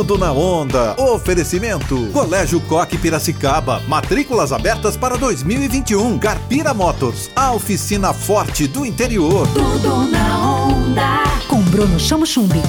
Tudo na onda. Oferecimento. Colégio Coque Piracicaba. Matrículas abertas para 2021. Carpira Motors. A oficina forte do interior. Tudo na onda. Com Bruno Chamo Chumbi.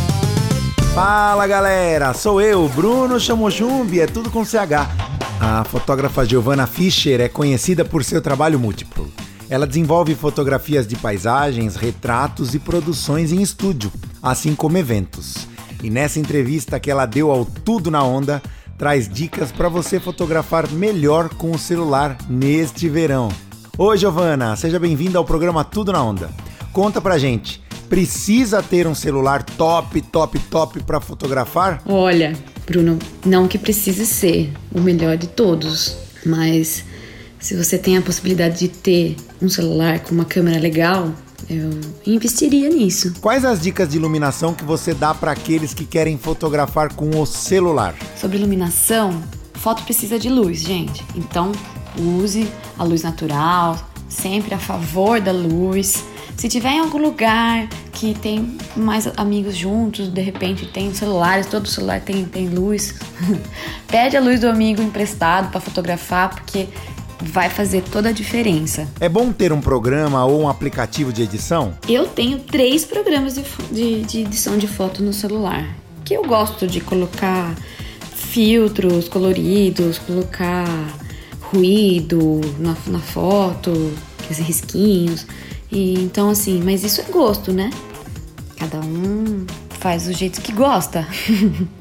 Fala galera, sou eu, Bruno Chamochumbi, é tudo com CH. A fotógrafa Giovanna Fischer é conhecida por seu trabalho múltiplo. Ela desenvolve fotografias de paisagens, retratos e produções em estúdio, assim como eventos. E nessa entrevista que ela deu ao Tudo na Onda, traz dicas para você fotografar melhor com o celular neste verão. Oi Giovanna, seja bem-vinda ao programa Tudo na Onda. Conta pra gente, precisa ter um celular top, top, top para fotografar? Olha, Bruno, não que precise ser o melhor de todos, mas se você tem a possibilidade de ter um celular com uma câmera legal, eu investiria nisso. Quais as dicas de iluminação que você dá para aqueles que querem fotografar com o celular? Sobre iluminação, foto precisa de luz, gente. Então, use a luz natural, sempre a favor da luz. Se tiver em algum lugar que tem mais amigos juntos, de repente tem celulares, todo celular tem, tem luz, pede a luz do amigo emprestado para fotografar, porque vai fazer toda a diferença. É bom ter um programa ou um aplicativo de edição? Eu tenho três programas de, de, de edição de foto no celular, que eu gosto de colocar filtros coloridos, colocar ruído na, na foto, esses risquinhos. E, então, assim, mas isso é gosto, né? Cada um faz do jeito que gosta.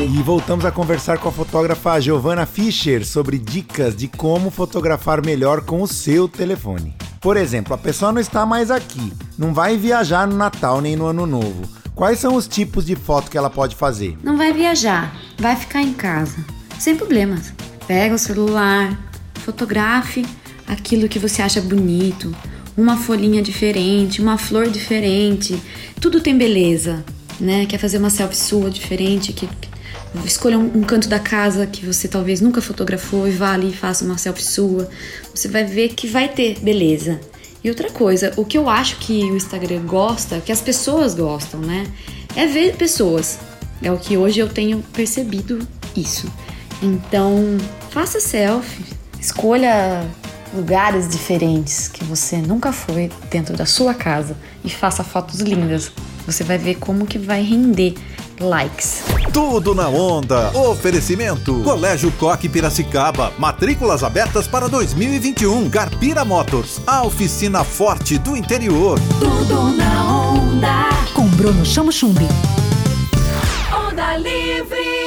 E voltamos a conversar com a fotógrafa Giovanna Fischer sobre dicas de como fotografar melhor com o seu telefone. Por exemplo, a pessoa não está mais aqui, não vai viajar no Natal nem no Ano Novo. Quais são os tipos de foto que ela pode fazer? Não vai viajar, vai ficar em casa, sem problemas. Pega o celular, fotografe aquilo que você acha bonito, uma folhinha diferente, uma flor diferente, tudo tem beleza, né? Quer fazer uma selfie sua diferente, que escolha um, um canto da casa que você talvez nunca fotografou e vá ali e faça uma selfie sua. Você vai ver que vai ter beleza. E outra coisa, o que eu acho que o Instagram gosta, que as pessoas gostam, né? É ver pessoas. É o que hoje eu tenho percebido isso. Então, faça selfie, escolha lugares diferentes que você nunca foi dentro da sua casa e faça fotos lindas. Você vai ver como que vai render likes. Tudo na onda. Oferecimento. Colégio Coque Piracicaba. Matrículas abertas para 2021. Carpira Motors. A oficina forte do interior. Tudo na onda. Com Bruno Chamo Chumbi. Onda livre.